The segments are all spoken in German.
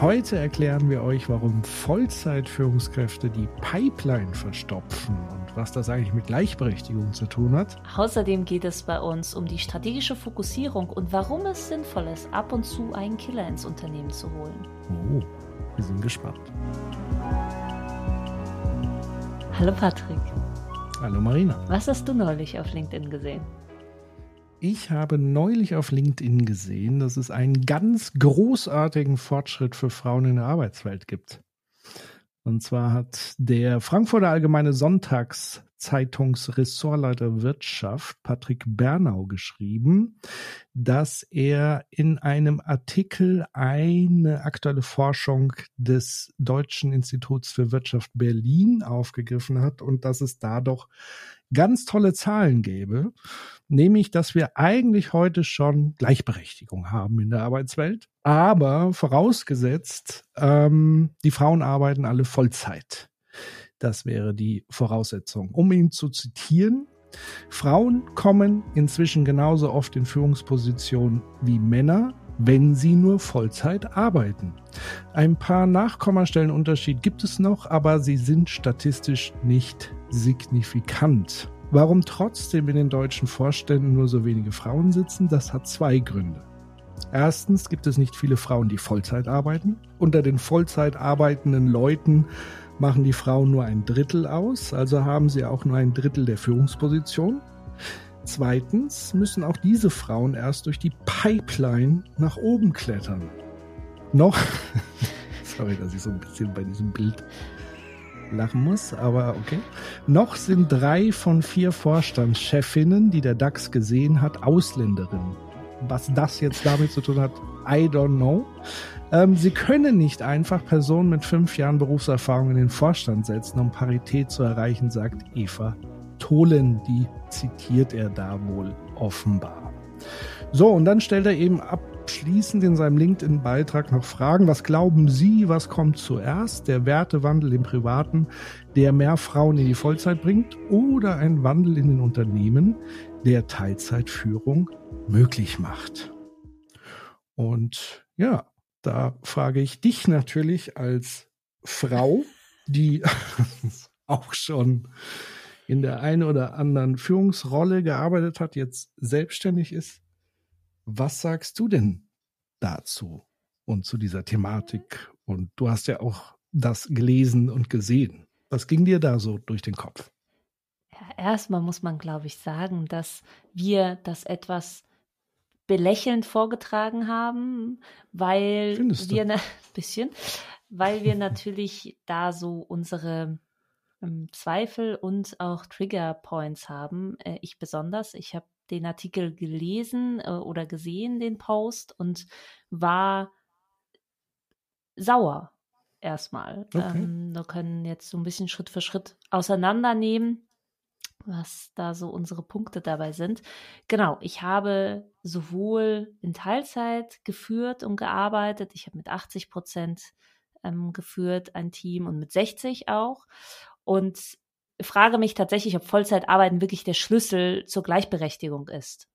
Heute erklären wir euch, warum Vollzeitführungskräfte die Pipeline verstopfen und was das eigentlich mit Gleichberechtigung zu tun hat. Außerdem geht es bei uns um die strategische Fokussierung und warum es sinnvoll ist, ab und zu einen Killer ins Unternehmen zu holen. Oh, wir sind gespannt. Hallo Patrick. Hallo Marina. Was hast du neulich auf LinkedIn gesehen? Ich habe neulich auf LinkedIn gesehen, dass es einen ganz großartigen Fortschritt für Frauen in der Arbeitswelt gibt. Und zwar hat der Frankfurter Allgemeine Sonntagszeitungsressortleiter Wirtschaft Patrick Bernau geschrieben, dass er in einem Artikel eine aktuelle Forschung des Deutschen Instituts für Wirtschaft Berlin aufgegriffen hat und dass es da doch ganz tolle Zahlen gäbe, nämlich dass wir eigentlich heute schon Gleichberechtigung haben in der Arbeitswelt, aber vorausgesetzt, ähm, die Frauen arbeiten alle Vollzeit. Das wäre die Voraussetzung. Um ihn zu zitieren, Frauen kommen inzwischen genauso oft in Führungspositionen wie Männer, wenn sie nur Vollzeit arbeiten. Ein paar Nachkommastellen Unterschied gibt es noch, aber sie sind statistisch nicht signifikant. Warum trotzdem in den deutschen Vorständen nur so wenige Frauen sitzen, das hat zwei Gründe. Erstens gibt es nicht viele Frauen, die Vollzeit arbeiten. Unter den Vollzeit arbeitenden Leuten machen die Frauen nur ein Drittel aus, also haben sie auch nur ein Drittel der Führungsposition. Zweitens müssen auch diese Frauen erst durch die Pipeline nach oben klettern. Noch, sorry, dass ich so ein bisschen bei diesem Bild lachen muss, aber okay. Noch sind drei von vier Vorstandschefinnen, die der DAX gesehen hat, Ausländerinnen. Was das jetzt damit zu tun hat, I don't know. Ähm, sie können nicht einfach Personen mit fünf Jahren Berufserfahrung in den Vorstand setzen, um Parität zu erreichen, sagt Eva Tholen. Die zitiert er da wohl offenbar. So, und dann stellt er eben ab, abschließend in seinem LinkedIn-Beitrag noch fragen, was glauben Sie, was kommt zuerst? Der Wertewandel im Privaten, der mehr Frauen in die Vollzeit bringt oder ein Wandel in den Unternehmen, der Teilzeitführung möglich macht? Und ja, da frage ich dich natürlich als Frau, die auch schon in der einen oder anderen Führungsrolle gearbeitet hat, jetzt selbstständig ist. Was sagst du denn dazu und zu dieser Thematik? Und du hast ja auch das gelesen und gesehen. Was ging dir da so durch den Kopf? Ja, erstmal muss man, glaube ich, sagen, dass wir das etwas belächelnd vorgetragen haben, weil Findest wir ein bisschen, weil wir natürlich da so unsere ähm, Zweifel und auch Trigger Points haben. Äh, ich besonders. Ich habe den Artikel gelesen äh, oder gesehen, den Post, und war sauer erstmal. Okay. Ähm, wir können jetzt so ein bisschen Schritt für Schritt auseinandernehmen, was da so unsere Punkte dabei sind. Genau, ich habe sowohl in Teilzeit geführt und gearbeitet. Ich habe mit 80 Prozent ähm, geführt ein Team und mit 60 auch. Und frage mich tatsächlich, ob Vollzeitarbeiten wirklich der Schlüssel zur Gleichberechtigung ist.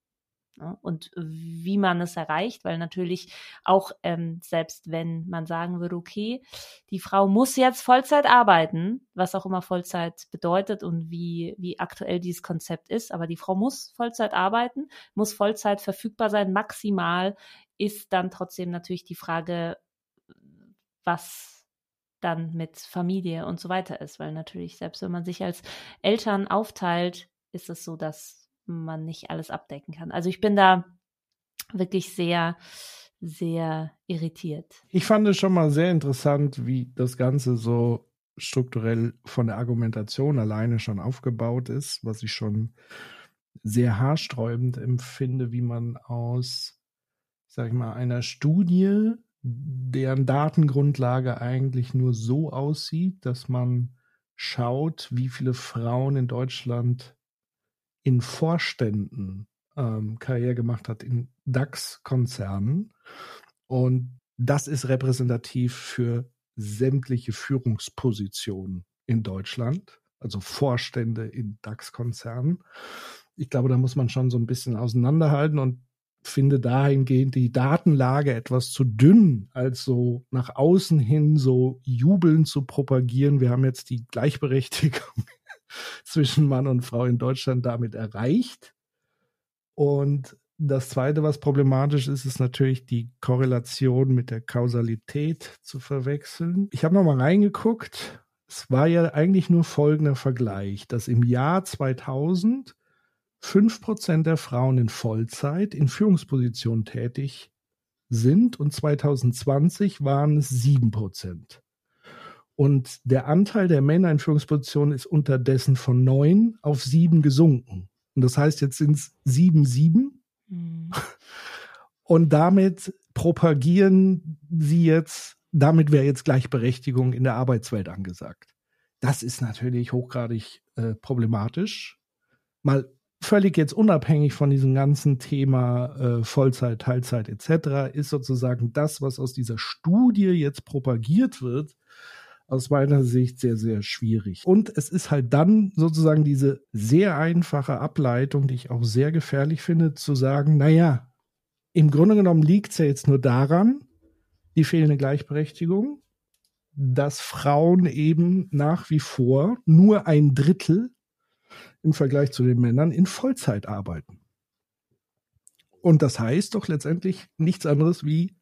Ja, und wie man es erreicht, weil natürlich auch ähm, selbst wenn man sagen würde, okay, die Frau muss jetzt Vollzeit arbeiten, was auch immer Vollzeit bedeutet und wie, wie aktuell dieses Konzept ist, aber die Frau muss Vollzeit arbeiten, muss Vollzeit verfügbar sein, maximal ist dann trotzdem natürlich die Frage, was dann mit Familie und so weiter ist, weil natürlich, selbst wenn man sich als Eltern aufteilt, ist es so, dass man nicht alles abdecken kann. Also ich bin da wirklich sehr, sehr irritiert. Ich fand es schon mal sehr interessant, wie das Ganze so strukturell von der Argumentation alleine schon aufgebaut ist, was ich schon sehr haarsträubend empfinde, wie man aus, sag ich mal, einer Studie deren Datengrundlage eigentlich nur so aussieht, dass man schaut, wie viele Frauen in Deutschland in Vorständen ähm, Karriere gemacht hat in DAX-Konzernen. Und das ist repräsentativ für sämtliche Führungspositionen in Deutschland, also Vorstände in DAX-Konzernen. Ich glaube, da muss man schon so ein bisschen auseinanderhalten und finde dahingehend die Datenlage etwas zu dünn, als so nach außen hin so jubeln zu propagieren. Wir haben jetzt die Gleichberechtigung zwischen Mann und Frau in Deutschland damit erreicht. Und das Zweite, was problematisch ist, ist natürlich die Korrelation mit der Kausalität zu verwechseln. Ich habe nochmal reingeguckt. Es war ja eigentlich nur folgender Vergleich, dass im Jahr 2000 5% der Frauen in Vollzeit in Führungspositionen tätig sind und 2020 waren es 7%. Und der Anteil der Männer in Führungspositionen ist unterdessen von 9 auf 7 gesunken. Und das heißt, jetzt sind es 7, 7. Mhm. Und damit propagieren sie jetzt, damit wäre jetzt Gleichberechtigung in der Arbeitswelt angesagt. Das ist natürlich hochgradig äh, problematisch. Mal völlig jetzt unabhängig von diesem ganzen Thema äh, Vollzeit, Teilzeit etc., ist sozusagen das, was aus dieser Studie jetzt propagiert wird, aus meiner Sicht sehr, sehr schwierig. Und es ist halt dann sozusagen diese sehr einfache Ableitung, die ich auch sehr gefährlich finde, zu sagen, naja, im Grunde genommen liegt es ja jetzt nur daran, die fehlende Gleichberechtigung, dass Frauen eben nach wie vor nur ein Drittel im Vergleich zu den Männern in Vollzeit arbeiten. Und das heißt doch letztendlich nichts anderes wie,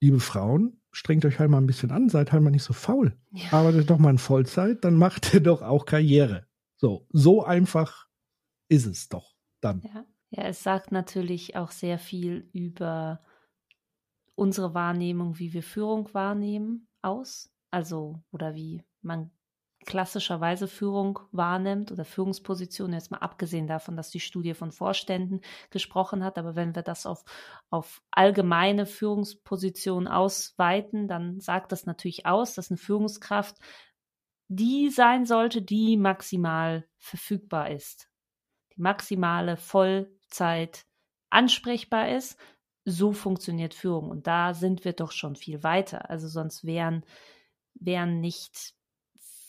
liebe Frauen, strengt euch halt mal ein bisschen an, seid halt mal nicht so faul. Ja. Arbeitet doch mal in Vollzeit, dann macht ihr doch auch Karriere. So, so einfach ist es doch dann. Ja. ja, es sagt natürlich auch sehr viel über unsere Wahrnehmung, wie wir Führung wahrnehmen, aus. Also, oder wie man klassischerweise Führung wahrnimmt oder Führungspositionen, jetzt mal abgesehen davon, dass die Studie von Vorständen gesprochen hat, aber wenn wir das auf, auf allgemeine Führungspositionen ausweiten, dann sagt das natürlich aus, dass eine Führungskraft die sein sollte, die maximal verfügbar ist, die maximale Vollzeit ansprechbar ist. So funktioniert Führung und da sind wir doch schon viel weiter. Also sonst wären, wären nicht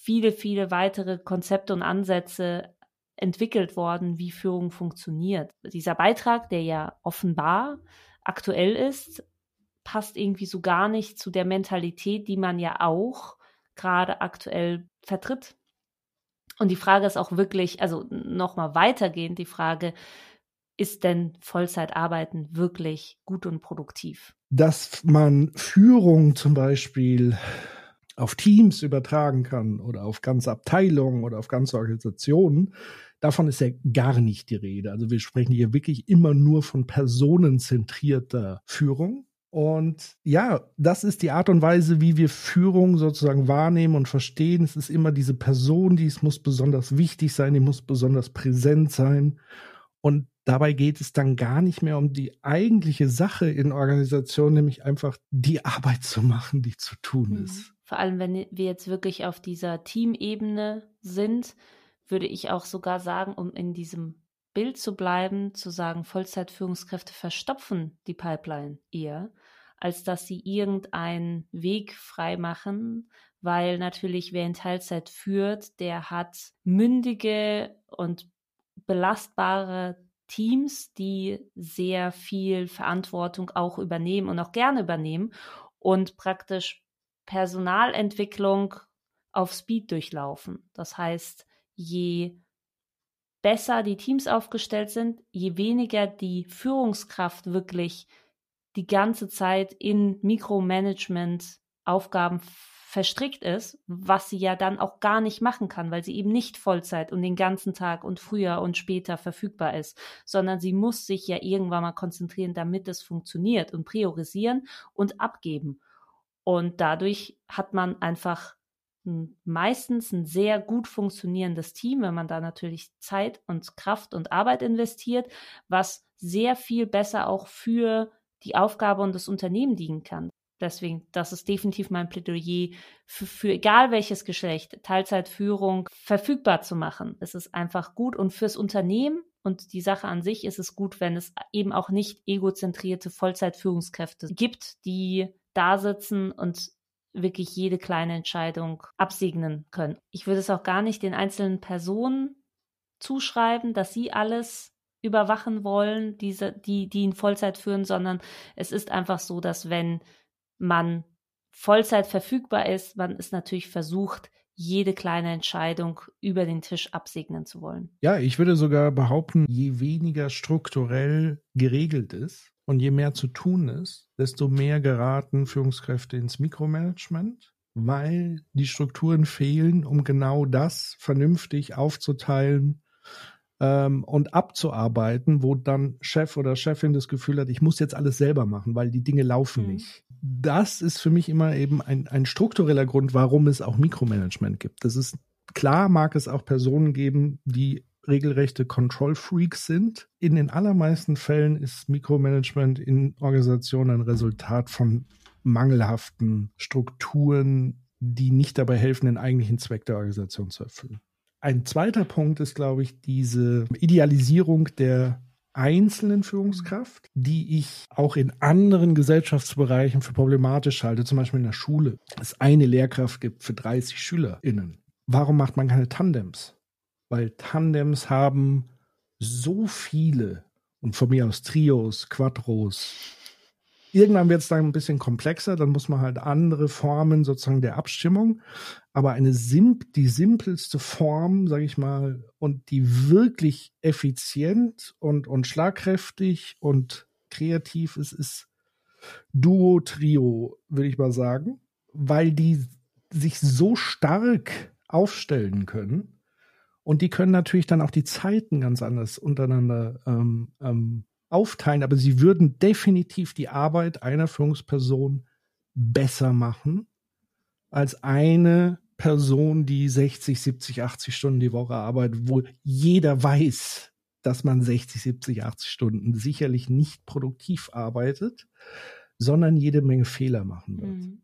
viele, viele weitere Konzepte und Ansätze entwickelt worden, wie Führung funktioniert. Dieser Beitrag, der ja offenbar aktuell ist, passt irgendwie so gar nicht zu der Mentalität, die man ja auch gerade aktuell vertritt. Und die Frage ist auch wirklich, also nochmal weitergehend, die Frage, ist denn Vollzeitarbeiten wirklich gut und produktiv? Dass man Führung zum Beispiel auf Teams übertragen kann oder auf ganze Abteilungen oder auf ganze Organisationen, davon ist ja gar nicht die Rede. Also wir sprechen hier wirklich immer nur von personenzentrierter Führung. Und ja, das ist die Art und Weise, wie wir Führung sozusagen wahrnehmen und verstehen. Es ist immer diese Person, die es muss besonders wichtig sein, die muss besonders präsent sein. Und dabei geht es dann gar nicht mehr um die eigentliche Sache in Organisationen, nämlich einfach die Arbeit zu machen, die zu tun mhm. ist vor allem wenn wir jetzt wirklich auf dieser Teamebene sind, würde ich auch sogar sagen, um in diesem Bild zu bleiben, zu sagen, Vollzeitführungskräfte verstopfen die Pipeline eher, als dass sie irgendeinen Weg freimachen, weil natürlich wer in Teilzeit führt, der hat mündige und belastbare Teams, die sehr viel Verantwortung auch übernehmen und auch gerne übernehmen und praktisch Personalentwicklung auf Speed durchlaufen. Das heißt, je besser die Teams aufgestellt sind, je weniger die Führungskraft wirklich die ganze Zeit in Mikromanagement-Aufgaben verstrickt ist, was sie ja dann auch gar nicht machen kann, weil sie eben nicht Vollzeit und den ganzen Tag und früher und später verfügbar ist, sondern sie muss sich ja irgendwann mal konzentrieren, damit es funktioniert und priorisieren und abgeben. Und dadurch hat man einfach meistens ein sehr gut funktionierendes Team, wenn man da natürlich Zeit und Kraft und Arbeit investiert, was sehr viel besser auch für die Aufgabe und das Unternehmen dienen kann. Deswegen, das ist definitiv mein Plädoyer für, für egal welches Geschlecht, Teilzeitführung verfügbar zu machen. Es ist einfach gut und fürs Unternehmen und die Sache an sich ist es gut, wenn es eben auch nicht egozentrierte Vollzeitführungskräfte gibt, die da sitzen und wirklich jede kleine Entscheidung absegnen können. Ich würde es auch gar nicht den einzelnen Personen zuschreiben, dass sie alles überwachen wollen, diese, die, die in Vollzeit führen, sondern es ist einfach so, dass wenn man Vollzeit verfügbar ist, man ist natürlich versucht, jede kleine Entscheidung über den Tisch absegnen zu wollen. Ja, ich würde sogar behaupten, je weniger strukturell geregelt ist und je mehr zu tun ist, desto mehr geraten Führungskräfte ins Mikromanagement, weil die Strukturen fehlen, um genau das vernünftig aufzuteilen ähm, und abzuarbeiten, wo dann Chef oder Chefin das Gefühl hat, ich muss jetzt alles selber machen, weil die Dinge laufen mhm. nicht. Das ist für mich immer eben ein, ein struktureller Grund, warum es auch Mikromanagement gibt. Das ist klar, mag es auch Personen geben, die regelrechte Control Freaks sind. In den allermeisten Fällen ist Mikromanagement in Organisationen ein Resultat von mangelhaften Strukturen, die nicht dabei helfen, den eigentlichen Zweck der Organisation zu erfüllen. Ein zweiter Punkt ist, glaube ich, diese Idealisierung der einzelnen Führungskraft, die ich auch in anderen Gesellschaftsbereichen für problematisch halte, zum Beispiel in der Schule, es eine Lehrkraft gibt für 30 SchülerInnen. Warum macht man keine Tandems? Weil Tandems haben so viele und von mir aus Trios, Quattros, Irgendwann wird es dann ein bisschen komplexer, dann muss man halt andere Formen sozusagen der Abstimmung. Aber eine simp die simpelste Form, sage ich mal, und die wirklich effizient und, und schlagkräftig und kreativ ist, ist Duo, Trio, würde ich mal sagen, weil die sich so stark aufstellen können. Und die können natürlich dann auch die Zeiten ganz anders untereinander ähm, ähm, aufteilen, aber sie würden definitiv die Arbeit einer Führungsperson besser machen als eine Person, die 60, 70, 80 Stunden die Woche arbeitet, wo jeder weiß, dass man 60, 70, 80 Stunden sicherlich nicht produktiv arbeitet, sondern jede Menge Fehler machen wird. Mhm.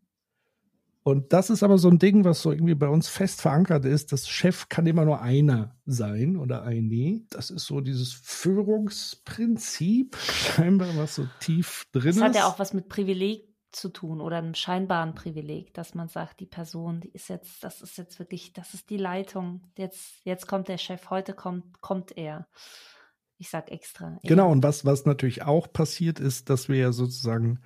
Und das ist aber so ein Ding, was so irgendwie bei uns fest verankert ist. Das Chef kann immer nur einer sein oder eine. Das ist so dieses Führungsprinzip, scheinbar, was so tief drin das ist. Das hat ja auch was mit Privileg zu tun oder einem scheinbaren Privileg, dass man sagt, die Person, die ist jetzt, das ist jetzt wirklich, das ist die Leitung. Jetzt, jetzt kommt der Chef, heute kommt, kommt er. Ich sag extra. Genau, und was, was natürlich auch passiert ist, dass wir ja sozusagen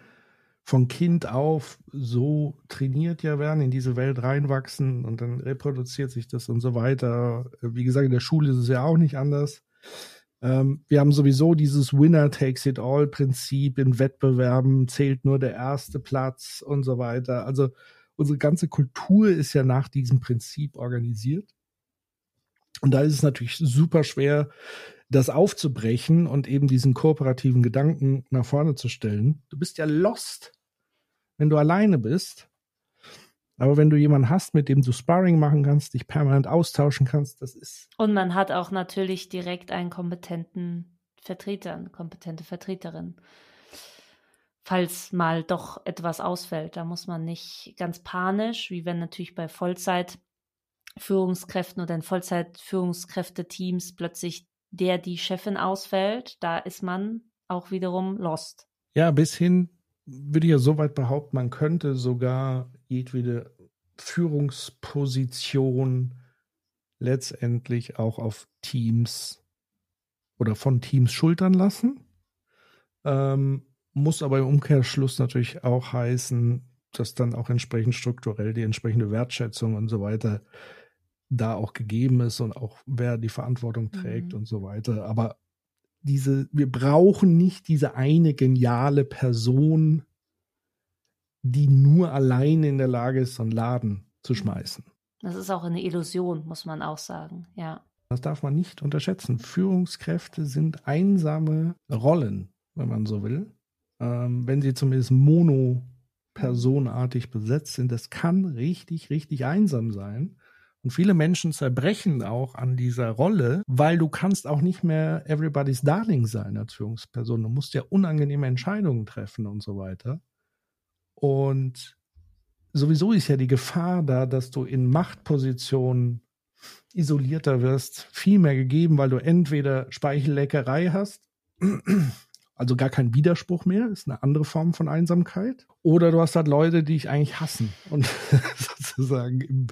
von Kind auf so trainiert ja werden, in diese Welt reinwachsen und dann reproduziert sich das und so weiter. Wie gesagt, in der Schule ist es ja auch nicht anders. Ähm, wir haben sowieso dieses Winner takes it all Prinzip in Wettbewerben, zählt nur der erste Platz und so weiter. Also unsere ganze Kultur ist ja nach diesem Prinzip organisiert. Und da ist es natürlich super schwer, das aufzubrechen und eben diesen kooperativen Gedanken nach vorne zu stellen. Du bist ja lost, wenn du alleine bist. Aber wenn du jemanden hast, mit dem du Sparring machen kannst, dich permanent austauschen kannst, das ist. Und man hat auch natürlich direkt einen kompetenten Vertreter, eine kompetente Vertreterin. Falls mal doch etwas ausfällt, da muss man nicht ganz panisch, wie wenn natürlich bei Vollzeitführungskräften oder in Vollzeitführungskräfte-Teams plötzlich der die Chefin ausfällt, da ist man auch wiederum lost. Ja, bis hin würde ich ja so weit behaupten, man könnte sogar jedwede Führungsposition letztendlich auch auf Teams oder von Teams schultern lassen. Ähm, muss aber im Umkehrschluss natürlich auch heißen, dass dann auch entsprechend strukturell die entsprechende Wertschätzung und so weiter da auch gegeben ist und auch wer die Verantwortung trägt mhm. und so weiter. Aber diese, wir brauchen nicht diese eine geniale Person, die nur alleine in der Lage ist, so einen Laden zu mhm. schmeißen. Das ist auch eine Illusion, muss man auch sagen, ja. Das darf man nicht unterschätzen. Führungskräfte sind einsame Rollen, wenn man so will. Ähm, wenn sie zumindest monopersonartig besetzt sind, das kann richtig, richtig einsam sein. Und viele Menschen zerbrechen auch an dieser Rolle, weil du kannst auch nicht mehr everybody's darling sein als Führungsperson. Du musst ja unangenehme Entscheidungen treffen und so weiter. Und sowieso ist ja die Gefahr da, dass du in Machtpositionen isolierter wirst, viel mehr gegeben, weil du entweder Speichelleckerei hast, also gar kein Widerspruch mehr, ist eine andere Form von Einsamkeit, oder du hast halt Leute, die dich eigentlich hassen und sozusagen im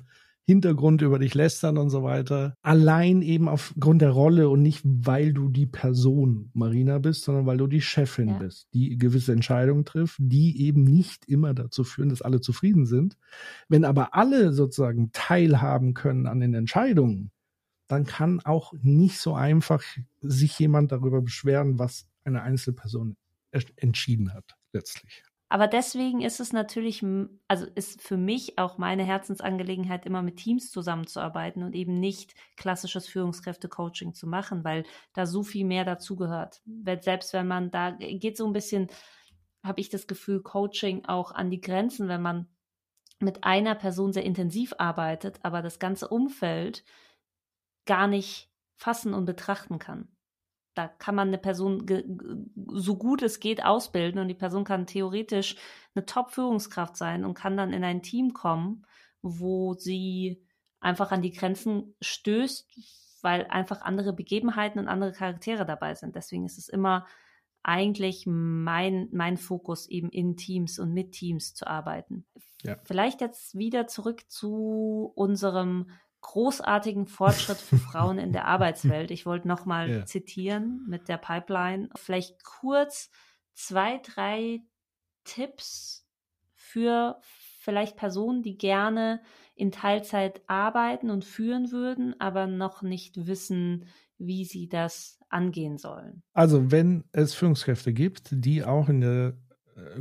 Hintergrund über dich lästern und so weiter. Allein eben aufgrund der Rolle und nicht, weil du die Person Marina bist, sondern weil du die Chefin ja. bist, die gewisse Entscheidungen trifft, die eben nicht immer dazu führen, dass alle zufrieden sind. Wenn aber alle sozusagen teilhaben können an den Entscheidungen, dann kann auch nicht so einfach sich jemand darüber beschweren, was eine Einzelperson entschieden hat, letztlich. Aber deswegen ist es natürlich, also ist für mich auch meine Herzensangelegenheit, immer mit Teams zusammenzuarbeiten und eben nicht klassisches Führungskräfte-Coaching zu machen, weil da so viel mehr dazugehört. Selbst wenn man da geht so ein bisschen, habe ich das Gefühl, Coaching auch an die Grenzen, wenn man mit einer Person sehr intensiv arbeitet, aber das ganze Umfeld gar nicht fassen und betrachten kann da kann man eine Person so gut es geht ausbilden und die Person kann theoretisch eine Top-Führungskraft sein und kann dann in ein Team kommen, wo sie einfach an die Grenzen stößt, weil einfach andere Begebenheiten und andere Charaktere dabei sind. Deswegen ist es immer eigentlich mein, mein Fokus, eben in Teams und mit Teams zu arbeiten. Ja. Vielleicht jetzt wieder zurück zu unserem großartigen Fortschritt für Frauen in der Arbeitswelt. Ich wollte nochmal ja. zitieren mit der Pipeline. Vielleicht kurz zwei, drei Tipps für vielleicht Personen, die gerne in Teilzeit arbeiten und führen würden, aber noch nicht wissen, wie sie das angehen sollen. Also wenn es Führungskräfte gibt, die auch in der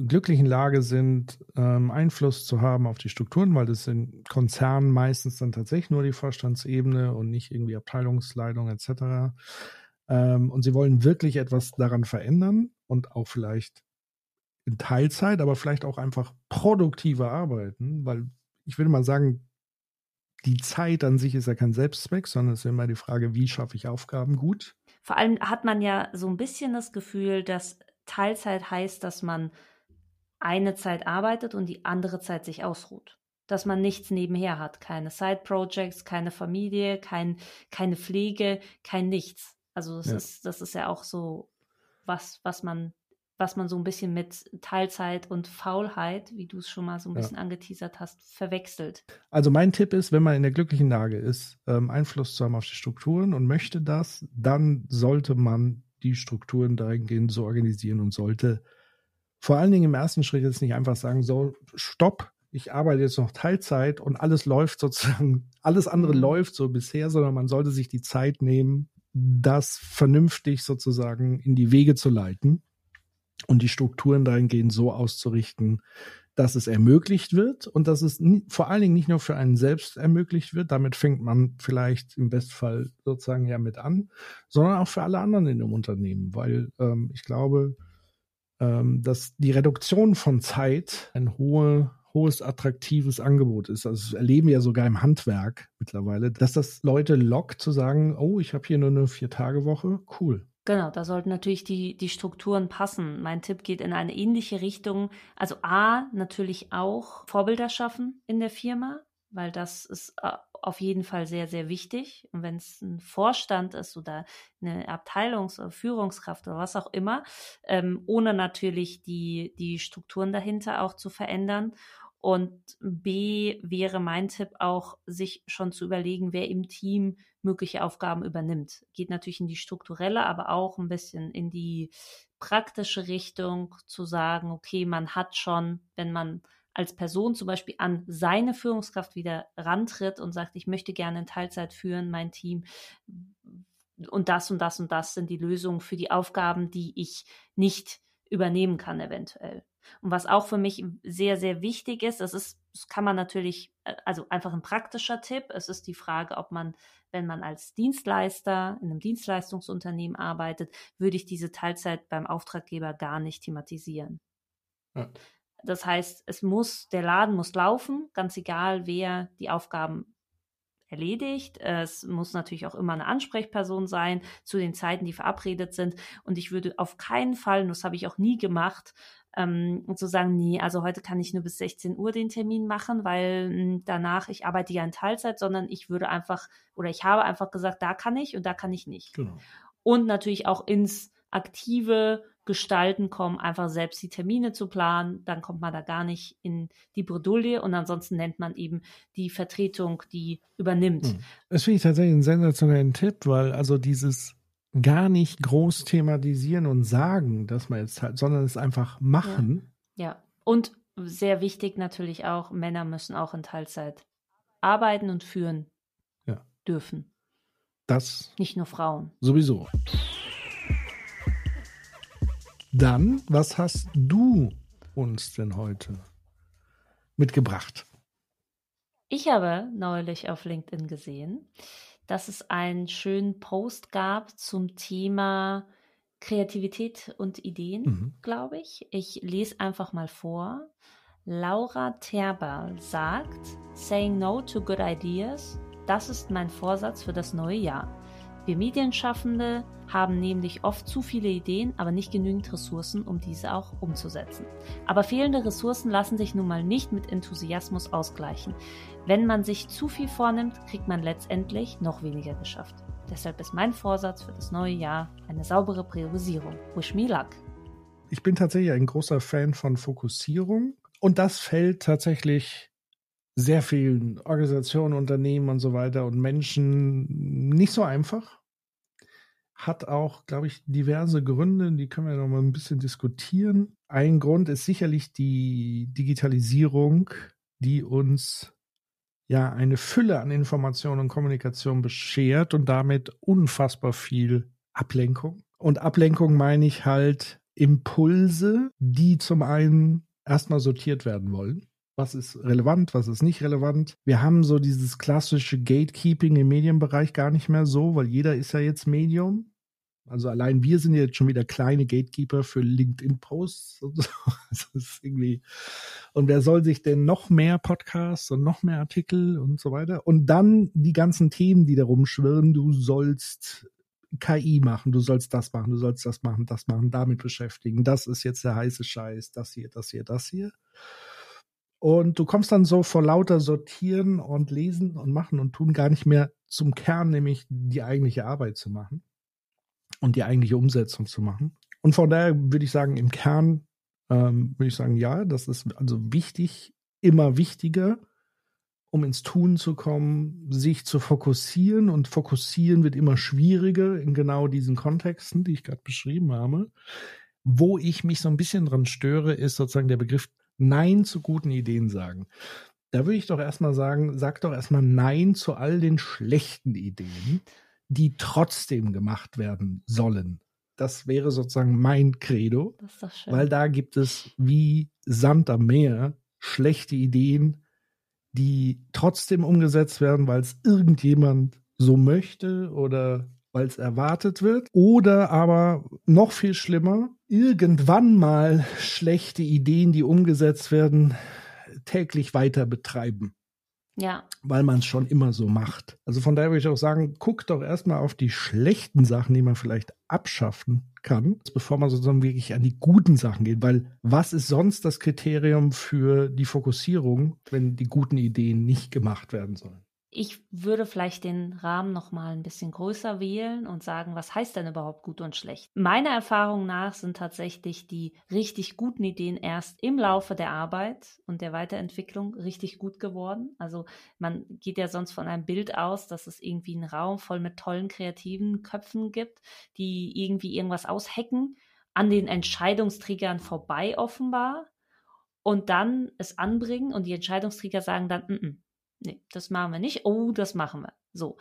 glücklichen Lage sind, ähm, Einfluss zu haben auf die Strukturen, weil das in Konzernen meistens dann tatsächlich nur die Vorstandsebene und nicht irgendwie Abteilungsleitung etc. Ähm, und sie wollen wirklich etwas daran verändern und auch vielleicht in Teilzeit, aber vielleicht auch einfach produktiver arbeiten, weil ich würde mal sagen, die Zeit an sich ist ja kein Selbstzweck, sondern es ist immer die Frage, wie schaffe ich Aufgaben gut. Vor allem hat man ja so ein bisschen das Gefühl, dass Teilzeit heißt, dass man eine Zeit arbeitet und die andere Zeit sich ausruht. Dass man nichts nebenher hat. Keine Side-Projects, keine Familie, kein, keine Pflege, kein nichts. Also das, ja. ist, das ist ja auch so was, was man, was man so ein bisschen mit Teilzeit und Faulheit, wie du es schon mal so ein bisschen ja. angeteasert hast, verwechselt. Also mein Tipp ist, wenn man in der glücklichen Lage ist, ähm, Einfluss zu haben auf die Strukturen und möchte das, dann sollte man die Strukturen dahingehend so organisieren und sollte vor allen Dingen im ersten Schritt jetzt nicht einfach sagen, so, stopp, ich arbeite jetzt noch Teilzeit und alles läuft sozusagen, alles andere mhm. läuft so bisher, sondern man sollte sich die Zeit nehmen, das vernünftig sozusagen in die Wege zu leiten und die Strukturen dahingehend so auszurichten, dass es ermöglicht wird und dass es vor allen Dingen nicht nur für einen selbst ermöglicht wird, damit fängt man vielleicht im Bestfall sozusagen ja mit an, sondern auch für alle anderen in dem Unternehmen, weil ähm, ich glaube, ähm, dass die Reduktion von Zeit ein hohe, hohes attraktives Angebot ist. Also das erleben wir ja sogar im Handwerk mittlerweile, dass das Leute lockt zu sagen, oh, ich habe hier nur eine Vier-Tage-Woche, cool. Genau, da sollten natürlich die, die Strukturen passen. Mein Tipp geht in eine ähnliche Richtung. Also A, natürlich auch Vorbilder schaffen in der Firma, weil das ist äh, auf jeden Fall sehr, sehr wichtig. Und wenn es ein Vorstand ist oder eine Abteilungs- oder Führungskraft oder was auch immer, ähm, ohne natürlich die, die Strukturen dahinter auch zu verändern. Und B wäre mein Tipp auch, sich schon zu überlegen, wer im Team mögliche Aufgaben übernimmt. Geht natürlich in die strukturelle, aber auch ein bisschen in die praktische Richtung zu sagen, okay, man hat schon, wenn man als Person zum Beispiel an seine Führungskraft wieder rantritt und sagt, ich möchte gerne in Teilzeit führen, mein Team und das und das und das sind die Lösungen für die Aufgaben, die ich nicht übernehmen kann eventuell. Und was auch für mich sehr, sehr wichtig ist, das ist, das kann man natürlich, äh, also einfach ein praktischer Tipp. Es ist die Frage, ob man, wenn man als Dienstleister in einem Dienstleistungsunternehmen arbeitet, würde ich diese Teilzeit beim Auftraggeber gar nicht thematisieren. Ja. Das heißt, es muss, der Laden muss laufen, ganz egal, wer die Aufgaben erledigt. Es muss natürlich auch immer eine Ansprechperson sein zu den Zeiten, die verabredet sind. Und ich würde auf keinen Fall, und das habe ich auch nie gemacht, ähm, und zu sagen, nee, also heute kann ich nur bis 16 Uhr den Termin machen, weil mh, hm, danach, ich arbeite ja in Teilzeit, sondern ich würde einfach, oder ich habe einfach gesagt, da kann ich und da kann ich nicht. Genau. Und natürlich auch ins aktive Gestalten kommen, einfach selbst die Termine zu planen, dann kommt man da gar nicht in die Bredouille und ansonsten nennt man eben die Vertretung, die übernimmt. Hm. Das finde ich tatsächlich einen sensationellen Tipp, weil also dieses gar nicht groß thematisieren und sagen, dass man jetzt halt, sondern es einfach machen. Ja. ja. Und sehr wichtig natürlich auch, Männer müssen auch in Teilzeit arbeiten und führen ja. dürfen. Das. Nicht nur Frauen. Sowieso. Dann, was hast du uns denn heute mitgebracht? Ich habe neulich auf LinkedIn gesehen, dass es einen schönen Post gab zum Thema Kreativität und Ideen, mhm. glaube ich. Ich lese einfach mal vor. Laura Terber sagt, Saying No to Good Ideas, das ist mein Vorsatz für das neue Jahr. Wir Medienschaffende haben nämlich oft zu viele Ideen, aber nicht genügend Ressourcen, um diese auch umzusetzen. Aber fehlende Ressourcen lassen sich nun mal nicht mit Enthusiasmus ausgleichen. Wenn man sich zu viel vornimmt, kriegt man letztendlich noch weniger geschafft. Deshalb ist mein Vorsatz für das neue Jahr eine saubere Priorisierung. Wish me luck. Ich bin tatsächlich ein großer Fan von Fokussierung und das fällt tatsächlich sehr vielen Organisationen, Unternehmen und so weiter und Menschen nicht so einfach. Hat auch, glaube ich, diverse Gründe, die können wir noch mal ein bisschen diskutieren. Ein Grund ist sicherlich die Digitalisierung, die uns ja eine Fülle an Informationen und Kommunikation beschert und damit unfassbar viel Ablenkung. Und Ablenkung meine ich halt Impulse, die zum einen erstmal sortiert werden wollen. Was ist relevant, was ist nicht relevant? Wir haben so dieses klassische Gatekeeping im Medienbereich gar nicht mehr so, weil jeder ist ja jetzt Medium. Also allein wir sind jetzt schon wieder kleine Gatekeeper für LinkedIn-Posts und so. Das ist irgendwie. Und wer soll sich denn noch mehr Podcasts und noch mehr Artikel und so weiter? Und dann die ganzen Themen, die da rumschwirren. Du sollst KI machen, du sollst das machen, du sollst das machen, das machen, damit beschäftigen. Das ist jetzt der heiße Scheiß, das hier, das hier, das hier. Und du kommst dann so vor lauter Sortieren und Lesen und Machen und Tun gar nicht mehr zum Kern, nämlich die eigentliche Arbeit zu machen und die eigentliche Umsetzung zu machen. Und von daher würde ich sagen, im Kern ähm, würde ich sagen, ja, das ist also wichtig, immer wichtiger, um ins Tun zu kommen, sich zu fokussieren. Und fokussieren wird immer schwieriger in genau diesen Kontexten, die ich gerade beschrieben habe. Wo ich mich so ein bisschen dran störe, ist sozusagen der Begriff Nein zu guten Ideen sagen. Da würde ich doch erstmal sagen, sag doch erstmal Nein zu all den schlechten Ideen die trotzdem gemacht werden sollen. Das wäre sozusagen mein Credo, weil da gibt es wie Sand am Meer schlechte Ideen, die trotzdem umgesetzt werden, weil es irgendjemand so möchte oder weil es erwartet wird. Oder aber noch viel schlimmer, irgendwann mal schlechte Ideen, die umgesetzt werden, täglich weiter betreiben. Ja. Weil man es schon immer so macht. Also von daher würde ich auch sagen, guckt doch erstmal auf die schlechten Sachen, die man vielleicht abschaffen kann, bevor man sozusagen wirklich an die guten Sachen geht. Weil was ist sonst das Kriterium für die Fokussierung, wenn die guten Ideen nicht gemacht werden sollen? Ich würde vielleicht den Rahmen noch mal ein bisschen größer wählen und sagen, was heißt denn überhaupt gut und schlecht? Meiner Erfahrung nach sind tatsächlich die richtig guten Ideen erst im Laufe der Arbeit und der Weiterentwicklung richtig gut geworden. Also man geht ja sonst von einem Bild aus, dass es irgendwie einen Raum voll mit tollen kreativen Köpfen gibt, die irgendwie irgendwas aushacken an den Entscheidungsträgern vorbei offenbar und dann es anbringen und die Entscheidungsträger sagen dann, N -n, nee, das machen wir nicht. Oh, das machen wir. So.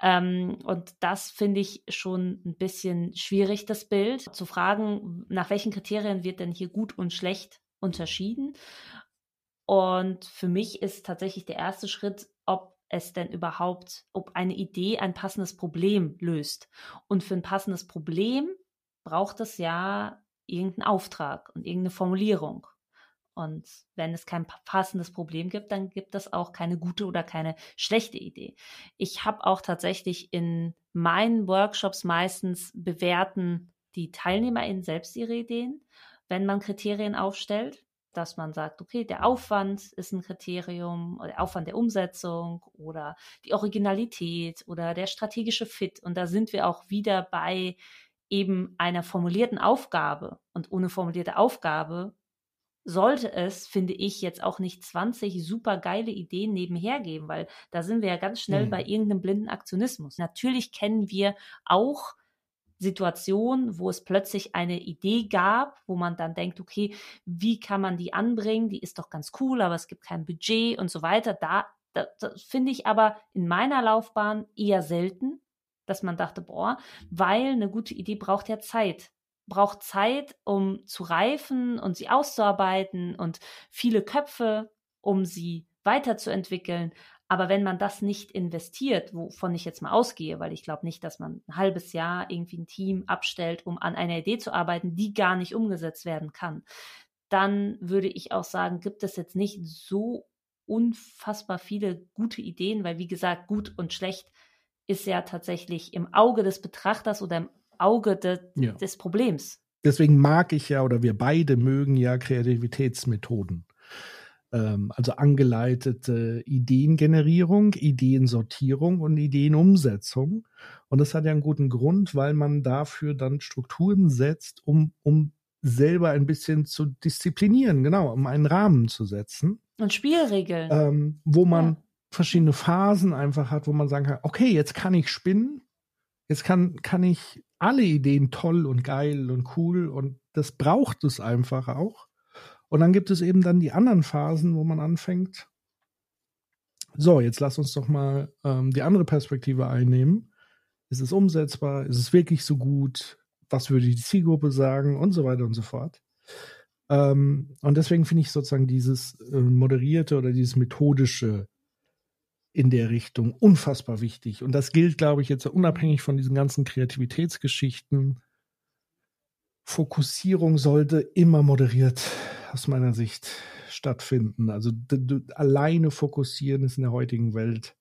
Ähm, und das finde ich schon ein bisschen schwierig, das Bild. Zu fragen, nach welchen Kriterien wird denn hier gut und schlecht unterschieden? Und für mich ist tatsächlich der erste Schritt, ob es denn überhaupt, ob eine Idee ein passendes Problem löst. Und für ein passendes Problem braucht es ja irgendeinen Auftrag und irgendeine Formulierung. Und wenn es kein passendes Problem gibt, dann gibt es auch keine gute oder keine schlechte Idee. Ich habe auch tatsächlich in meinen Workshops meistens bewerten die TeilnehmerInnen selbst ihre Ideen, wenn man Kriterien aufstellt, dass man sagt, okay, der Aufwand ist ein Kriterium, der Aufwand der Umsetzung oder die Originalität oder der strategische Fit. Und da sind wir auch wieder bei eben einer formulierten Aufgabe. Und ohne formulierte Aufgabe sollte es, finde ich, jetzt auch nicht 20 super geile Ideen nebenher geben, weil da sind wir ja ganz schnell mhm. bei irgendeinem blinden Aktionismus. Natürlich kennen wir auch Situationen, wo es plötzlich eine Idee gab, wo man dann denkt, okay, wie kann man die anbringen? Die ist doch ganz cool, aber es gibt kein Budget und so weiter. Da, da, das finde ich aber in meiner Laufbahn eher selten, dass man dachte, boah, weil eine gute Idee braucht ja Zeit braucht Zeit, um zu reifen und sie auszuarbeiten und viele Köpfe, um sie weiterzuentwickeln. Aber wenn man das nicht investiert, wovon ich jetzt mal ausgehe, weil ich glaube nicht, dass man ein halbes Jahr irgendwie ein Team abstellt, um an einer Idee zu arbeiten, die gar nicht umgesetzt werden kann, dann würde ich auch sagen, gibt es jetzt nicht so unfassbar viele gute Ideen, weil wie gesagt, gut und schlecht ist ja tatsächlich im Auge des Betrachters oder im Auge de, ja. des Problems. Deswegen mag ich ja oder wir beide mögen ja Kreativitätsmethoden. Ähm, also angeleitete Ideengenerierung, Ideensortierung und Ideenumsetzung. Und das hat ja einen guten Grund, weil man dafür dann Strukturen setzt, um, um selber ein bisschen zu disziplinieren, genau, um einen Rahmen zu setzen. Und Spielregeln. Ähm, wo man ja. verschiedene Phasen einfach hat, wo man sagen kann, okay, jetzt kann ich spinnen, jetzt kann, kann ich alle Ideen toll und geil und cool und das braucht es einfach auch. Und dann gibt es eben dann die anderen Phasen, wo man anfängt. So, jetzt lass uns doch mal ähm, die andere Perspektive einnehmen. Ist es umsetzbar? Ist es wirklich so gut? Was würde die Zielgruppe sagen? Und so weiter und so fort. Ähm, und deswegen finde ich sozusagen dieses äh, moderierte oder dieses methodische in der Richtung unfassbar wichtig. Und das gilt, glaube ich, jetzt unabhängig von diesen ganzen Kreativitätsgeschichten. Fokussierung sollte immer moderiert aus meiner Sicht stattfinden. Also alleine fokussieren ist in der heutigen Welt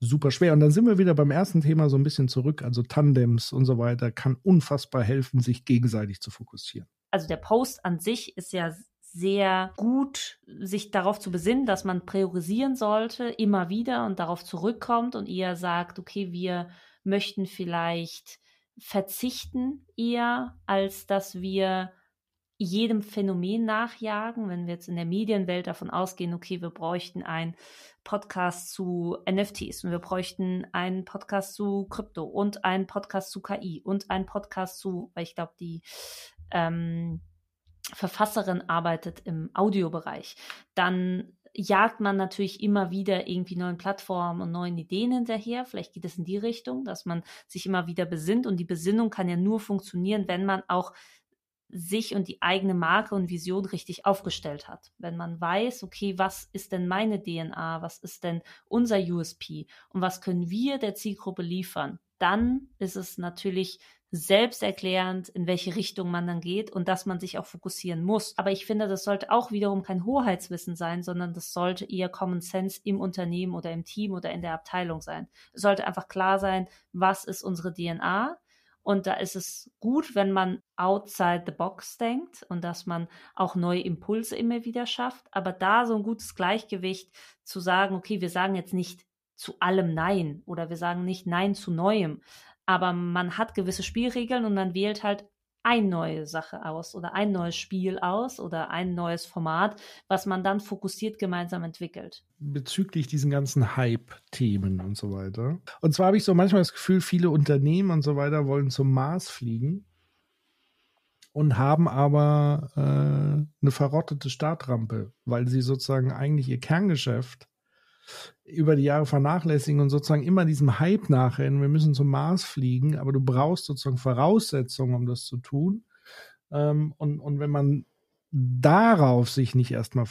super schwer. Und dann sind wir wieder beim ersten Thema so ein bisschen zurück. Also Tandems und so weiter kann unfassbar helfen, sich gegenseitig zu fokussieren. Also der Post an sich ist ja sehr gut, sich darauf zu besinnen, dass man priorisieren sollte, immer wieder und darauf zurückkommt und eher sagt, okay, wir möchten vielleicht verzichten eher, als dass wir jedem Phänomen nachjagen, wenn wir jetzt in der Medienwelt davon ausgehen, okay, wir bräuchten einen Podcast zu NFTs und wir bräuchten einen Podcast zu Krypto und einen Podcast zu KI und einen Podcast zu, weil ich glaube, die ähm, Verfasserin arbeitet im Audiobereich, dann jagt man natürlich immer wieder irgendwie neuen Plattformen und neuen Ideen hinterher. Vielleicht geht es in die Richtung, dass man sich immer wieder besinnt. Und die Besinnung kann ja nur funktionieren, wenn man auch sich und die eigene Marke und Vision richtig aufgestellt hat. Wenn man weiß, okay, was ist denn meine DNA, was ist denn unser USP und was können wir der Zielgruppe liefern, dann ist es natürlich selbsterklärend, in welche Richtung man dann geht und dass man sich auch fokussieren muss. Aber ich finde, das sollte auch wiederum kein Hoheitswissen sein, sondern das sollte eher Common Sense im Unternehmen oder im Team oder in der Abteilung sein. Es sollte einfach klar sein, was ist unsere DNA. Und da ist es gut, wenn man outside the box denkt und dass man auch neue Impulse immer wieder schafft. Aber da so ein gutes Gleichgewicht zu sagen, okay, wir sagen jetzt nicht zu allem Nein oder wir sagen nicht Nein zu Neuem, aber man hat gewisse Spielregeln und man wählt halt eine neue Sache aus oder ein neues Spiel aus oder ein neues Format, was man dann fokussiert gemeinsam entwickelt. Bezüglich diesen ganzen Hype-Themen und so weiter. Und zwar habe ich so manchmal das Gefühl, viele Unternehmen und so weiter wollen zum Mars fliegen und haben aber äh, eine verrottete Startrampe, weil sie sozusagen eigentlich ihr Kerngeschäft über die Jahre vernachlässigen und sozusagen immer diesem Hype nachrennen, wir müssen zum Mars fliegen, aber du brauchst sozusagen Voraussetzungen, um das zu tun. Ähm, und, und wenn man darauf sich nicht erstmal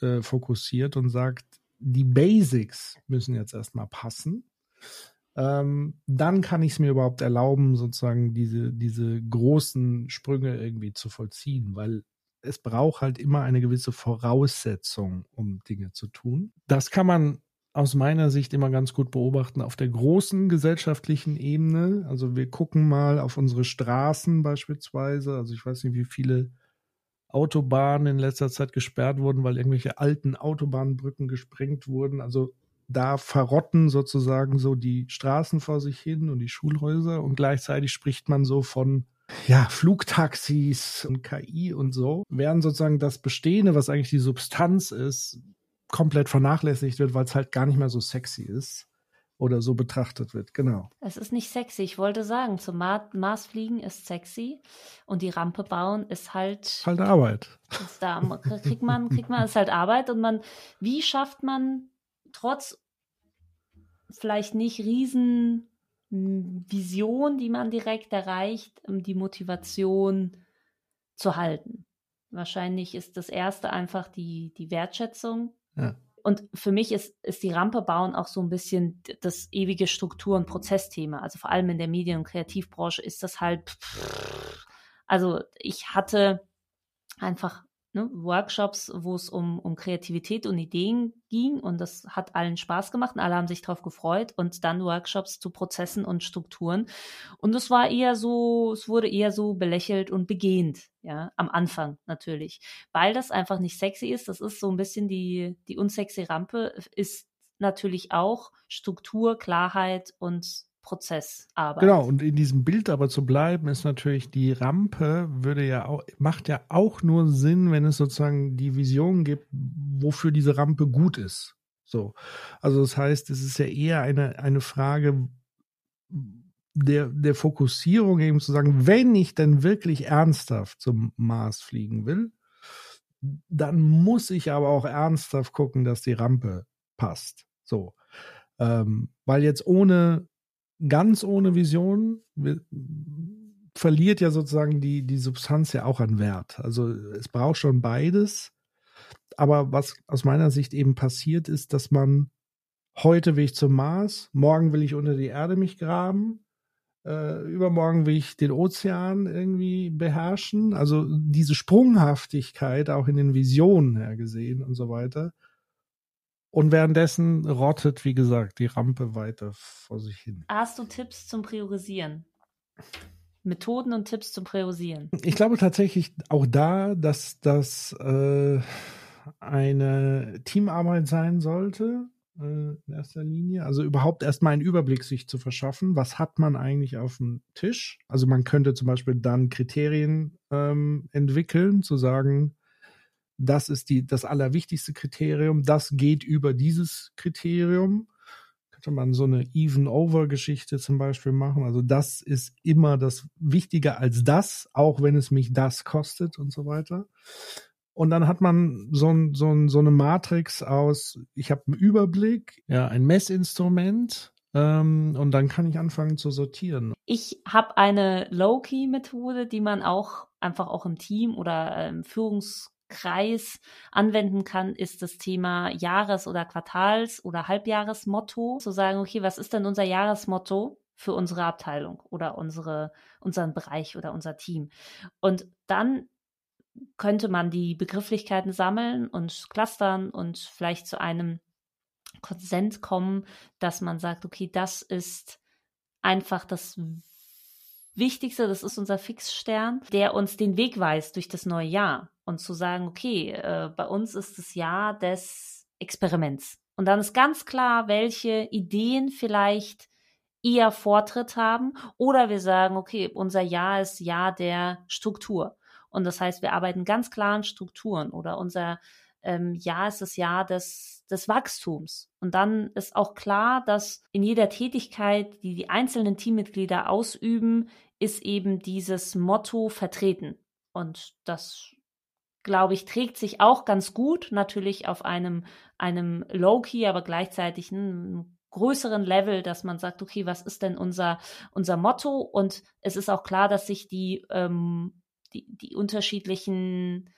äh, fokussiert und sagt, die Basics müssen jetzt erstmal passen, ähm, dann kann ich es mir überhaupt erlauben, sozusagen diese, diese großen Sprünge irgendwie zu vollziehen, weil es braucht halt immer eine gewisse Voraussetzung, um Dinge zu tun. Das kann man aus meiner Sicht immer ganz gut beobachten auf der großen gesellschaftlichen Ebene. Also wir gucken mal auf unsere Straßen beispielsweise. Also ich weiß nicht, wie viele Autobahnen in letzter Zeit gesperrt wurden, weil irgendwelche alten Autobahnbrücken gesprengt wurden. Also da verrotten sozusagen so die Straßen vor sich hin und die Schulhäuser und gleichzeitig spricht man so von ja, Flugtaxis und KI und so, während sozusagen das Bestehende, was eigentlich die Substanz ist, komplett vernachlässigt wird, weil es halt gar nicht mehr so sexy ist oder so betrachtet wird. Genau. Es ist nicht sexy. Ich wollte sagen, zum Mars fliegen ist sexy und die Rampe bauen ist halt. Halt Arbeit. Ist da, kriegt man, kriegt man, ist halt Arbeit und man, wie schafft man trotz vielleicht nicht riesen Vision, die man direkt erreicht, um die Motivation zu halten. Wahrscheinlich ist das erste einfach die, die Wertschätzung. Ja. Und für mich ist, ist die Rampe bauen auch so ein bisschen das ewige Struktur- und Prozessthema. Also vor allem in der Medien- und Kreativbranche ist das halt, also ich hatte einfach ne, Workshops, wo es um, um Kreativität und Ideen ging und das hat allen Spaß gemacht und alle haben sich darauf gefreut und dann Workshops zu Prozessen und Strukturen. Und es war eher so, es wurde eher so belächelt und begehend, ja, am Anfang natürlich, weil das einfach nicht sexy ist, das ist so ein bisschen die, die unsexy Rampe ist natürlich auch Struktur, Klarheit und Prozessarbeit. Genau, und in diesem Bild aber zu bleiben, ist natürlich, die Rampe würde ja auch, macht ja auch nur Sinn, wenn es sozusagen die Vision gibt, wofür diese Rampe gut ist. So. Also das heißt, es ist ja eher eine, eine Frage der, der Fokussierung eben zu sagen, wenn ich denn wirklich ernsthaft zum Mars fliegen will, dann muss ich aber auch ernsthaft gucken, dass die Rampe passt. So. Ähm, weil jetzt ohne ganz ohne Vision verliert ja sozusagen die, die Substanz ja auch an Wert. Also es braucht schon beides. Aber was aus meiner Sicht eben passiert ist, dass man heute will ich zum Mars, morgen will ich unter die Erde mich graben, äh, übermorgen will ich den Ozean irgendwie beherrschen. Also diese Sprunghaftigkeit auch in den Visionen hergesehen und so weiter, und währenddessen rottet, wie gesagt, die Rampe weiter vor sich hin. Hast du Tipps zum Priorisieren? Methoden und Tipps zum Priorisieren? Ich glaube tatsächlich auch da, dass das äh, eine Teamarbeit sein sollte äh, in erster Linie. Also überhaupt erstmal einen Überblick sich zu verschaffen. Was hat man eigentlich auf dem Tisch? Also man könnte zum Beispiel dann Kriterien ähm, entwickeln, zu sagen, das ist die, das allerwichtigste Kriterium, das geht über dieses Kriterium. Könnte man so eine Even-Over-Geschichte zum Beispiel machen. Also das ist immer das wichtiger als das, auch wenn es mich das kostet und so weiter. Und dann hat man so, ein, so, ein, so eine Matrix aus, ich habe einen Überblick, ja, ein Messinstrument, ähm, und dann kann ich anfangen zu sortieren. Ich habe eine Low-Key-Methode, die man auch einfach auch im Team oder im Führungs Kreis anwenden kann, ist das Thema Jahres- oder Quartals- oder Halbjahresmotto. Zu sagen, okay, was ist denn unser Jahresmotto für unsere Abteilung oder unsere, unseren Bereich oder unser Team? Und dann könnte man die Begrifflichkeiten sammeln und clustern und vielleicht zu einem Konsens kommen, dass man sagt, okay, das ist einfach das Wichtigste, das ist unser Fixstern, der uns den Weg weist durch das neue Jahr und zu sagen, okay, äh, bei uns ist das Jahr des Experiments. Und dann ist ganz klar, welche Ideen vielleicht eher Vortritt haben oder wir sagen, okay, unser Jahr ist Jahr der Struktur. Und das heißt, wir arbeiten ganz klar an Strukturen oder unser ähm, Jahr ist das Jahr des, des Wachstums. Und dann ist auch klar, dass in jeder Tätigkeit, die die einzelnen Teammitglieder ausüben, ist eben dieses Motto vertreten. Und das, glaube ich, trägt sich auch ganz gut, natürlich auf einem, einem Low-Key, aber gleichzeitig einem größeren Level, dass man sagt, okay, was ist denn unser, unser Motto? Und es ist auch klar, dass sich die, ähm, die, die unterschiedlichen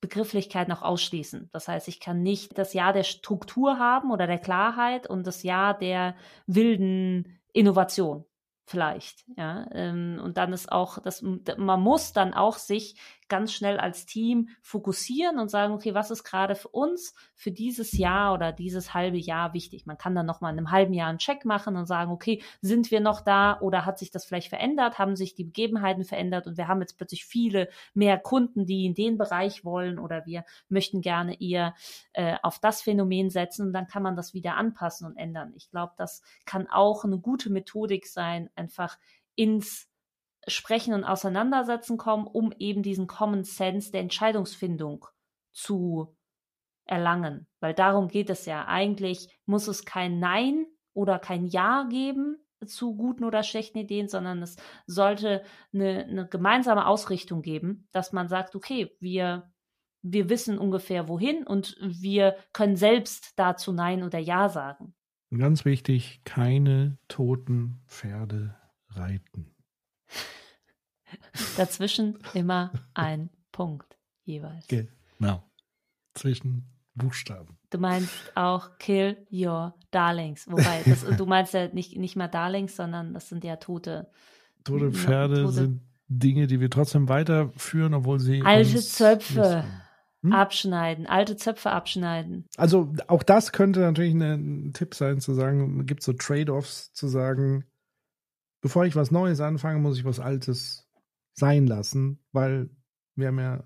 Begrifflichkeiten auch ausschließen. Das heißt, ich kann nicht das Jahr der Struktur haben oder der Klarheit und das Jahr der wilden Innovation vielleicht, ja. Ähm, und dann ist auch, das, man muss dann auch sich ganz schnell als Team fokussieren und sagen, okay, was ist gerade für uns für dieses Jahr oder dieses halbe Jahr wichtig? Man kann dann nochmal in einem halben Jahr einen Check machen und sagen, okay, sind wir noch da oder hat sich das vielleicht verändert? Haben sich die Begebenheiten verändert und wir haben jetzt plötzlich viele mehr Kunden, die in den Bereich wollen oder wir möchten gerne eher äh, auf das Phänomen setzen und dann kann man das wieder anpassen und ändern. Ich glaube, das kann auch eine gute Methodik sein, einfach ins Sprechen und Auseinandersetzen kommen, um eben diesen Common Sense der Entscheidungsfindung zu erlangen. Weil darum geht es ja. Eigentlich muss es kein Nein oder kein Ja geben zu guten oder schlechten Ideen, sondern es sollte eine, eine gemeinsame Ausrichtung geben, dass man sagt, okay, wir, wir wissen ungefähr wohin und wir können selbst dazu Nein oder Ja sagen. Ganz wichtig, keine toten Pferde reiten. Dazwischen immer ein Punkt jeweils. Genau. Zwischen Buchstaben. Du meinst auch Kill Your Darlings. Wobei, das, du meinst ja nicht, nicht mal Darlings, sondern das sind ja tote. Tote Pferde tote, sind Dinge, die wir trotzdem weiterführen, obwohl sie. Alte Zöpfe. Hm? Abschneiden, alte Zöpfe abschneiden. Also auch das könnte natürlich ein Tipp sein, zu sagen, gibt so Trade-offs, zu sagen, bevor ich was Neues anfange, muss ich was Altes sein lassen, weil wir haben ja,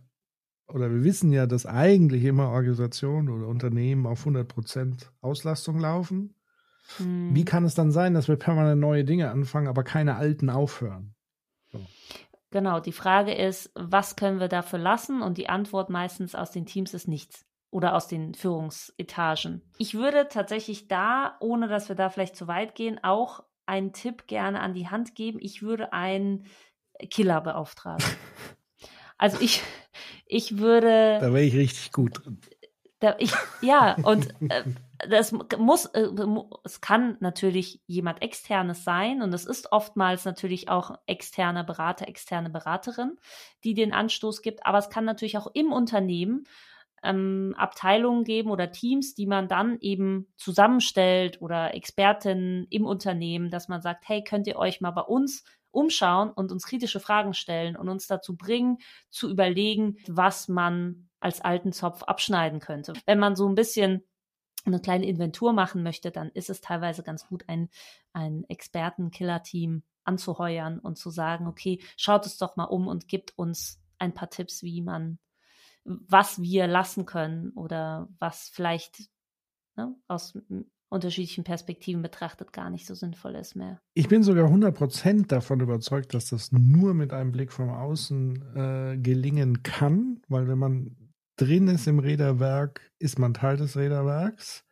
oder wir wissen ja, dass eigentlich immer Organisationen oder Unternehmen auf 100% Auslastung laufen. Hm. Wie kann es dann sein, dass wir permanent neue Dinge anfangen, aber keine alten aufhören? Genau, die Frage ist, was können wir dafür lassen? Und die Antwort meistens aus den Teams ist nichts oder aus den Führungsetagen. Ich würde tatsächlich da, ohne dass wir da vielleicht zu weit gehen, auch einen Tipp gerne an die Hand geben. Ich würde einen Killer beauftragen. Also ich, ich würde. Da wäre ich richtig gut Da, ich, ja, und äh, das muss, äh, es kann natürlich jemand externes sein und es ist oftmals natürlich auch externer Berater, externe Beraterin, die den Anstoß gibt, aber es kann natürlich auch im Unternehmen ähm, Abteilungen geben oder Teams, die man dann eben zusammenstellt oder Expertinnen im Unternehmen, dass man sagt, hey, könnt ihr euch mal bei uns umschauen und uns kritische Fragen stellen und uns dazu bringen, zu überlegen, was man als alten Zopf abschneiden könnte. Wenn man so ein bisschen eine kleine Inventur machen möchte, dann ist es teilweise ganz gut, ein, ein Experten-Killer-Team anzuheuern und zu sagen, okay, schaut es doch mal um und gibt uns ein paar Tipps, wie man, was wir lassen können oder was vielleicht ne, aus unterschiedlichen Perspektiven betrachtet gar nicht so sinnvoll ist mehr. Ich bin sogar 100% davon überzeugt, dass das nur mit einem Blick von außen äh, gelingen kann, weil wenn man drin ist im Räderwerk, ist man Teil des Räderwerks.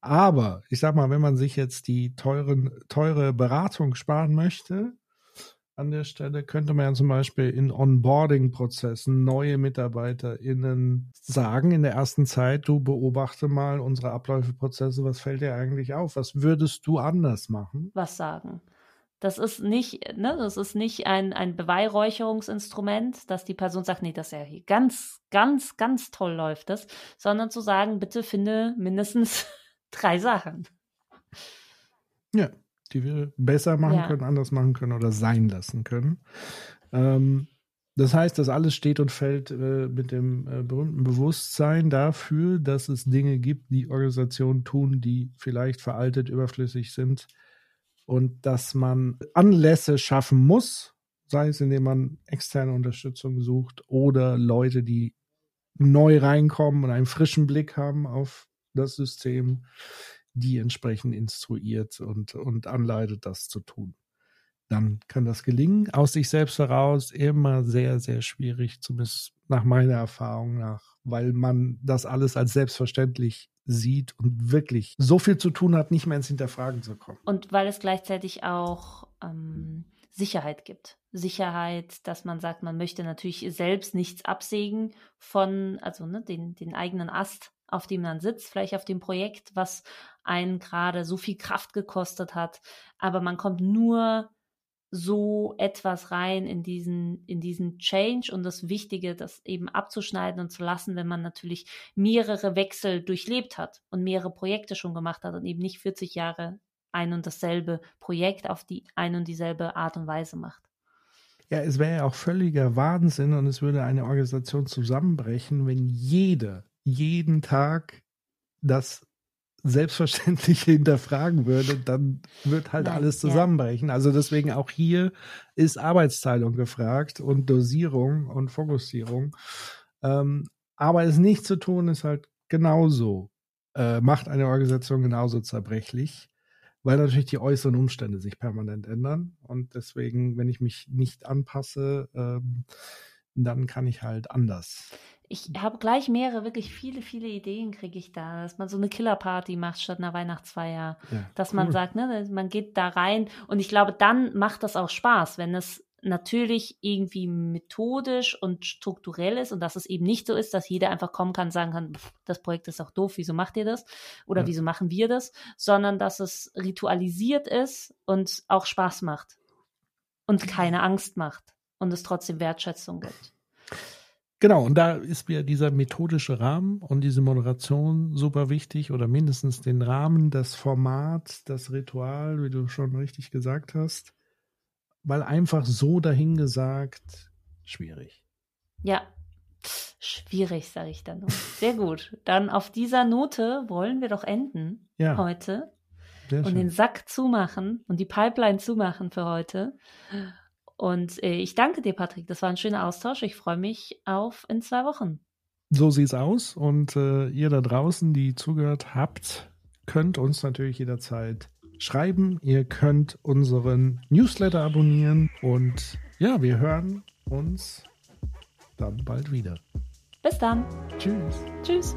Aber ich sag mal, wenn man sich jetzt die teuren, teure Beratung sparen möchte, an der Stelle könnte man ja zum Beispiel in Onboarding-Prozessen neue MitarbeiterInnen sagen in der ersten Zeit, du beobachte mal unsere Abläufe-Prozesse, was fällt dir eigentlich auf? Was würdest du anders machen? Was sagen? Das ist nicht, ne, das ist nicht ein, ein Beweihräucherungsinstrument, dass die Person sagt, nee, das ist ja hier ganz, ganz, ganz toll läuft das, sondern zu sagen, bitte finde mindestens drei Sachen. Ja, die wir besser machen ja. können, anders machen können oder sein lassen können. Ähm, das heißt, das alles steht und fällt äh, mit dem äh, berühmten Bewusstsein dafür, dass es Dinge gibt, die Organisationen tun, die vielleicht veraltet, überflüssig sind und dass man Anlässe schaffen muss, sei es indem man externe Unterstützung sucht oder Leute, die neu reinkommen und einen frischen Blick haben auf das System, die entsprechend instruiert und, und anleitet, das zu tun. Dann kann das gelingen. Aus sich selbst heraus immer sehr, sehr schwierig, zumindest nach meiner Erfahrung nach, weil man das alles als selbstverständlich sieht und wirklich so viel zu tun hat, nicht mehr ins Hinterfragen zu kommen. Und weil es gleichzeitig auch ähm, Sicherheit gibt. Sicherheit, dass man sagt, man möchte natürlich selbst nichts absägen von, also ne, den, den eigenen Ast, auf dem man sitzt, vielleicht auf dem Projekt, was einen gerade so viel Kraft gekostet hat. Aber man kommt nur so etwas rein in diesen, in diesen Change und das Wichtige, das eben abzuschneiden und zu lassen, wenn man natürlich mehrere Wechsel durchlebt hat und mehrere Projekte schon gemacht hat und eben nicht 40 Jahre ein und dasselbe Projekt auf die ein und dieselbe Art und Weise macht. Ja, es wäre ja auch völliger Wahnsinn und es würde eine Organisation zusammenbrechen, wenn jede jeden Tag das selbstverständlich hinterfragen würde, dann wird halt Nein, alles zusammenbrechen. Ja. Also deswegen auch hier ist Arbeitsteilung gefragt und Dosierung und Fokussierung. Ähm, aber es nicht zu tun ist halt genauso, äh, macht eine Organisation genauso zerbrechlich, weil natürlich die äußeren Umstände sich permanent ändern. Und deswegen, wenn ich mich nicht anpasse, ähm, dann kann ich halt anders ich habe gleich mehrere, wirklich viele, viele Ideen kriege ich da, dass man so eine Killerparty macht statt einer Weihnachtsfeier. Ja, dass cool. man sagt, ne, man geht da rein und ich glaube, dann macht das auch Spaß, wenn es natürlich irgendwie methodisch und strukturell ist und dass es eben nicht so ist, dass jeder einfach kommen kann und sagen kann, das Projekt ist auch doof, wieso macht ihr das? Oder ja. wieso machen wir das? Sondern dass es ritualisiert ist und auch Spaß macht und keine Angst macht und es trotzdem Wertschätzung gibt. Genau, und da ist mir dieser methodische Rahmen und diese Moderation super wichtig oder mindestens den Rahmen, das Format, das Ritual, wie du schon richtig gesagt hast, weil einfach so dahingesagt schwierig. Ja, schwierig, sage ich dann noch. Sehr gut. Dann auf dieser Note wollen wir doch enden ja. heute und den Sack zumachen und die Pipeline zumachen für heute. Und äh, ich danke dir, Patrick. Das war ein schöner Austausch. Ich freue mich auf in zwei Wochen. So sieht's aus. Und äh, ihr da draußen, die zugehört habt, könnt uns natürlich jederzeit schreiben. Ihr könnt unseren Newsletter abonnieren. Und ja, wir hören uns dann bald wieder. Bis dann. Tschüss. Tschüss.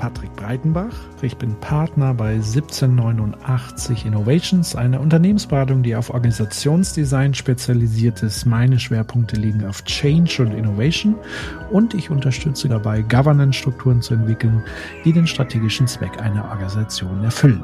Patrick Breitenbach. Ich bin Partner bei 1789 Innovations, einer Unternehmensberatung, die auf Organisationsdesign spezialisiert ist. Meine Schwerpunkte liegen auf Change und Innovation und ich unterstütze dabei, Governance-Strukturen zu entwickeln, die den strategischen Zweck einer Organisation erfüllen.